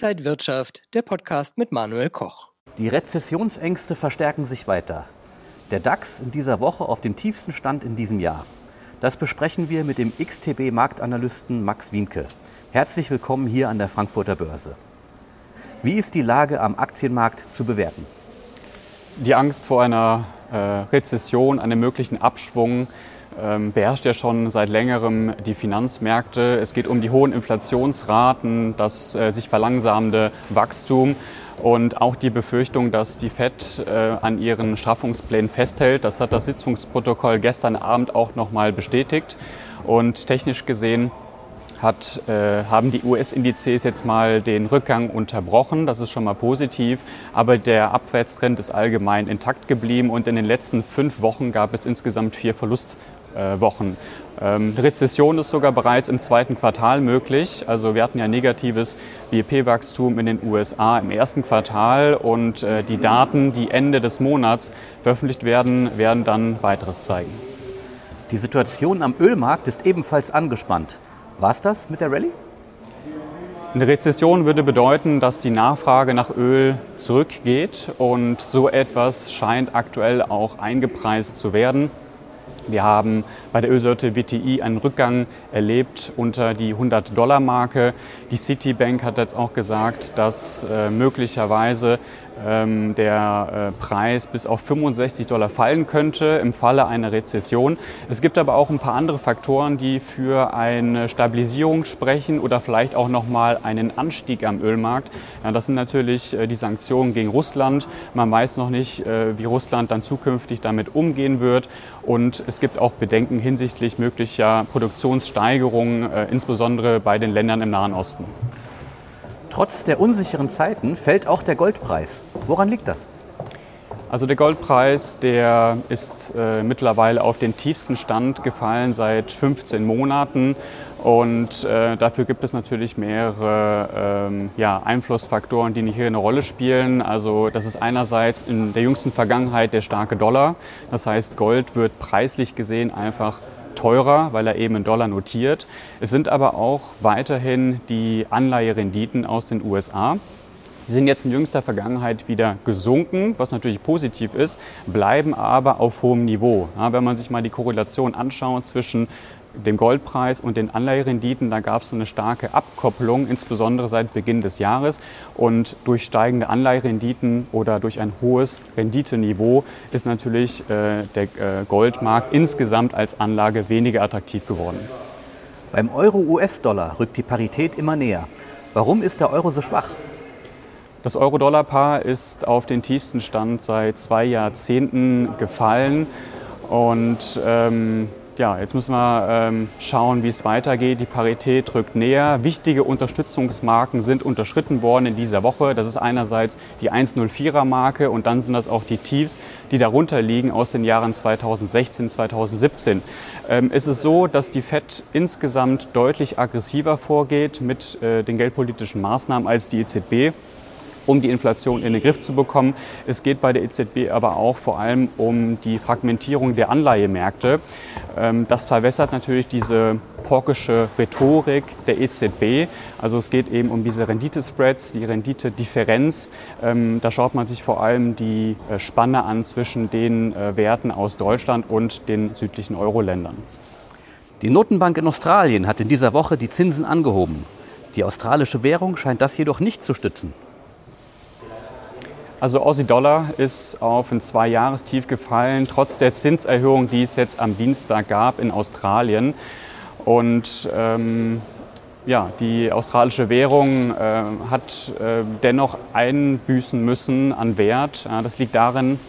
Inside Wirtschaft, der Podcast mit Manuel Koch. Die Rezessionsängste verstärken sich weiter. Der DAX in dieser Woche auf dem tiefsten Stand in diesem Jahr. Das besprechen wir mit dem XTB-Marktanalysten Max Wienke. Herzlich willkommen hier an der Frankfurter Börse. Wie ist die Lage am Aktienmarkt zu bewerten? Die Angst vor einer äh, Rezession, einem möglichen Abschwung beherrscht ja schon seit längerem die Finanzmärkte. Es geht um die hohen Inflationsraten, das äh, sich verlangsamende Wachstum und auch die Befürchtung, dass die FED äh, an ihren Straffungsplänen festhält. Das hat das Sitzungsprotokoll gestern Abend auch noch mal bestätigt. Und technisch gesehen hat, äh, haben die US-Indizes jetzt mal den Rückgang unterbrochen. Das ist schon mal positiv. Aber der Abwärtstrend ist allgemein intakt geblieben und in den letzten fünf Wochen gab es insgesamt vier Verlustwochen. Ähm, Rezession ist sogar bereits im zweiten Quartal möglich. Also wir hatten ja negatives BIP-Wachstum in den USA im ersten Quartal und äh, die Daten, die Ende des Monats veröffentlicht werden, werden dann weiteres zeigen. Die Situation am Ölmarkt ist ebenfalls angespannt. War es das mit der Rallye? Eine Rezession würde bedeuten, dass die Nachfrage nach Öl zurückgeht und so etwas scheint aktuell auch eingepreist zu werden. Wir haben bei der Ölsorte WTI einen Rückgang erlebt unter die 100-Dollar-Marke. Die Citibank hat jetzt auch gesagt, dass äh, möglicherweise der äh, Preis bis auf 65 Dollar fallen könnte im Falle einer Rezession. Es gibt aber auch ein paar andere Faktoren, die für eine Stabilisierung sprechen oder vielleicht auch nochmal einen Anstieg am Ölmarkt. Ja, das sind natürlich äh, die Sanktionen gegen Russland. Man weiß noch nicht, äh, wie Russland dann zukünftig damit umgehen wird. Und es gibt auch Bedenken hinsichtlich möglicher Produktionssteigerungen, insbesondere bei den Ländern im Nahen Osten. Trotz der unsicheren Zeiten fällt auch der Goldpreis. Woran liegt das? Also der Goldpreis, der ist äh, mittlerweile auf den tiefsten Stand gefallen seit 15 Monaten. Und äh, dafür gibt es natürlich mehrere ähm, ja, Einflussfaktoren, die hier eine Rolle spielen. Also das ist einerseits in der jüngsten Vergangenheit der starke Dollar. Das heißt, Gold wird preislich gesehen einfach teurer, weil er eben in Dollar notiert. Es sind aber auch weiterhin die Anleiherenditen aus den USA. Die sind jetzt in jüngster Vergangenheit wieder gesunken, was natürlich positiv ist, bleiben aber auf hohem Niveau. Ja, wenn man sich mal die Korrelation anschaut zwischen dem Goldpreis und den Anleiherenditen, da gab es eine starke Abkopplung, insbesondere seit Beginn des Jahres. Und durch steigende Anleiherenditen oder durch ein hohes Renditeniveau ist natürlich äh, der äh, Goldmarkt insgesamt als Anlage weniger attraktiv geworden. Beim Euro-US-Dollar rückt die Parität immer näher. Warum ist der Euro so schwach? Das Euro-Dollar-Paar ist auf den tiefsten Stand seit zwei Jahrzehnten gefallen. Und ähm, ja, jetzt müssen wir ähm, schauen, wie es weitergeht. Die Parität rückt näher. Wichtige Unterstützungsmarken sind unterschritten worden in dieser Woche. Das ist einerseits die 104er Marke und dann sind das auch die Tiefs, die darunter liegen aus den Jahren 2016, 2017. Ähm, es ist so, dass die FED insgesamt deutlich aggressiver vorgeht mit äh, den geldpolitischen Maßnahmen als die EZB um die Inflation in den Griff zu bekommen. Es geht bei der EZB aber auch vor allem um die Fragmentierung der Anleihemärkte. Ähm, das verwässert natürlich diese porkische Rhetorik der EZB. Also es geht eben um diese Renditespreads, die Renditedifferenz. Ähm, da schaut man sich vor allem die äh, Spanne an zwischen den äh, Werten aus Deutschland und den südlichen Euro-Ländern. Die Notenbank in Australien hat in dieser Woche die Zinsen angehoben. Die australische Währung scheint das jedoch nicht zu stützen. Also Aussie Dollar ist auf ein Zwei-Jahrestief gefallen, trotz der Zinserhöhung, die es jetzt am Dienstag gab in Australien. Und ähm, ja, die australische Währung äh, hat äh, dennoch einbüßen müssen an Wert. Ja, das liegt darin,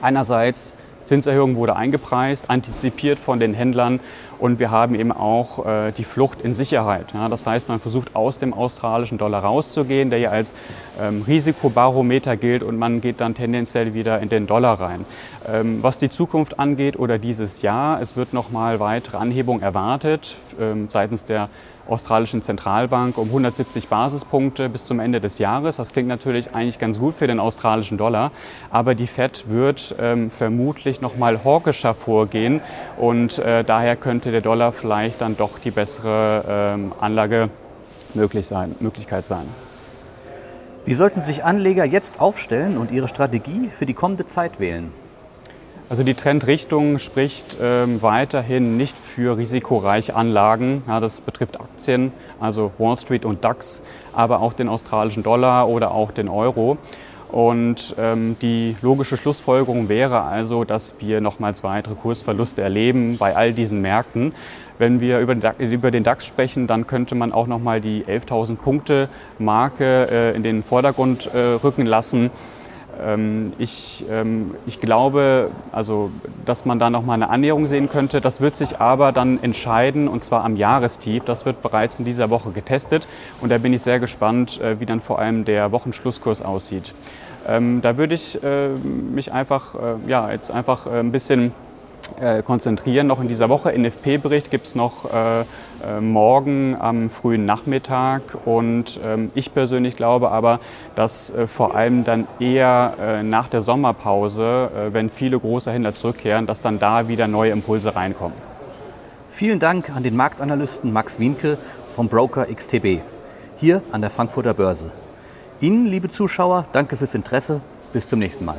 einerseits Zinserhöhung wurde eingepreist, antizipiert von den Händlern und wir haben eben auch äh, die Flucht in Sicherheit. Ja, das heißt, man versucht aus dem australischen Dollar rauszugehen, der ja als ähm, Risikobarometer gilt und man geht dann tendenziell wieder in den Dollar rein. Ähm, was die Zukunft angeht oder dieses Jahr, es wird nochmal weitere Anhebung erwartet ähm, seitens der australischen Zentralbank um 170 Basispunkte bis zum Ende des Jahres. Das klingt natürlich eigentlich ganz gut für den australischen Dollar, aber die Fed wird ähm, vermutlich noch mal hawkischer vorgehen und äh, daher könnte der Dollar vielleicht dann doch die bessere ähm, Anlage möglich sein, Möglichkeit sein. Wie sollten sich Anleger jetzt aufstellen und ihre Strategie für die kommende Zeit wählen? Also die Trendrichtung spricht ähm, weiterhin nicht für risikoreiche Anlagen. Ja, das betrifft Aktien, also Wall Street und DAX, aber auch den australischen Dollar oder auch den Euro. Und ähm, die logische Schlussfolgerung wäre also, dass wir nochmals weitere Kursverluste erleben bei all diesen Märkten. Wenn wir über den DAX sprechen, dann könnte man auch nochmal die 11.000 Punkte Marke äh, in den Vordergrund äh, rücken lassen. Ähm, ich, ähm, ich glaube, also, dass man da nochmal eine Annäherung sehen könnte. Das wird sich aber dann entscheiden und zwar am Jahrestief. Das wird bereits in dieser Woche getestet und da bin ich sehr gespannt, äh, wie dann vor allem der Wochenschlusskurs aussieht. Ähm, da würde ich äh, mich einfach, äh, ja, jetzt einfach ein bisschen konzentrieren. Noch in dieser Woche NFP-Bericht gibt es noch äh, morgen am frühen Nachmittag. Und ähm, ich persönlich glaube aber, dass äh, vor allem dann eher äh, nach der Sommerpause, wenn viele große Händler zurückkehren, dass dann da wieder neue Impulse reinkommen. Vielen Dank an den Marktanalysten Max Wienke vom Broker XTB hier an der Frankfurter Börse. Ihnen, liebe Zuschauer, danke fürs Interesse. Bis zum nächsten Mal.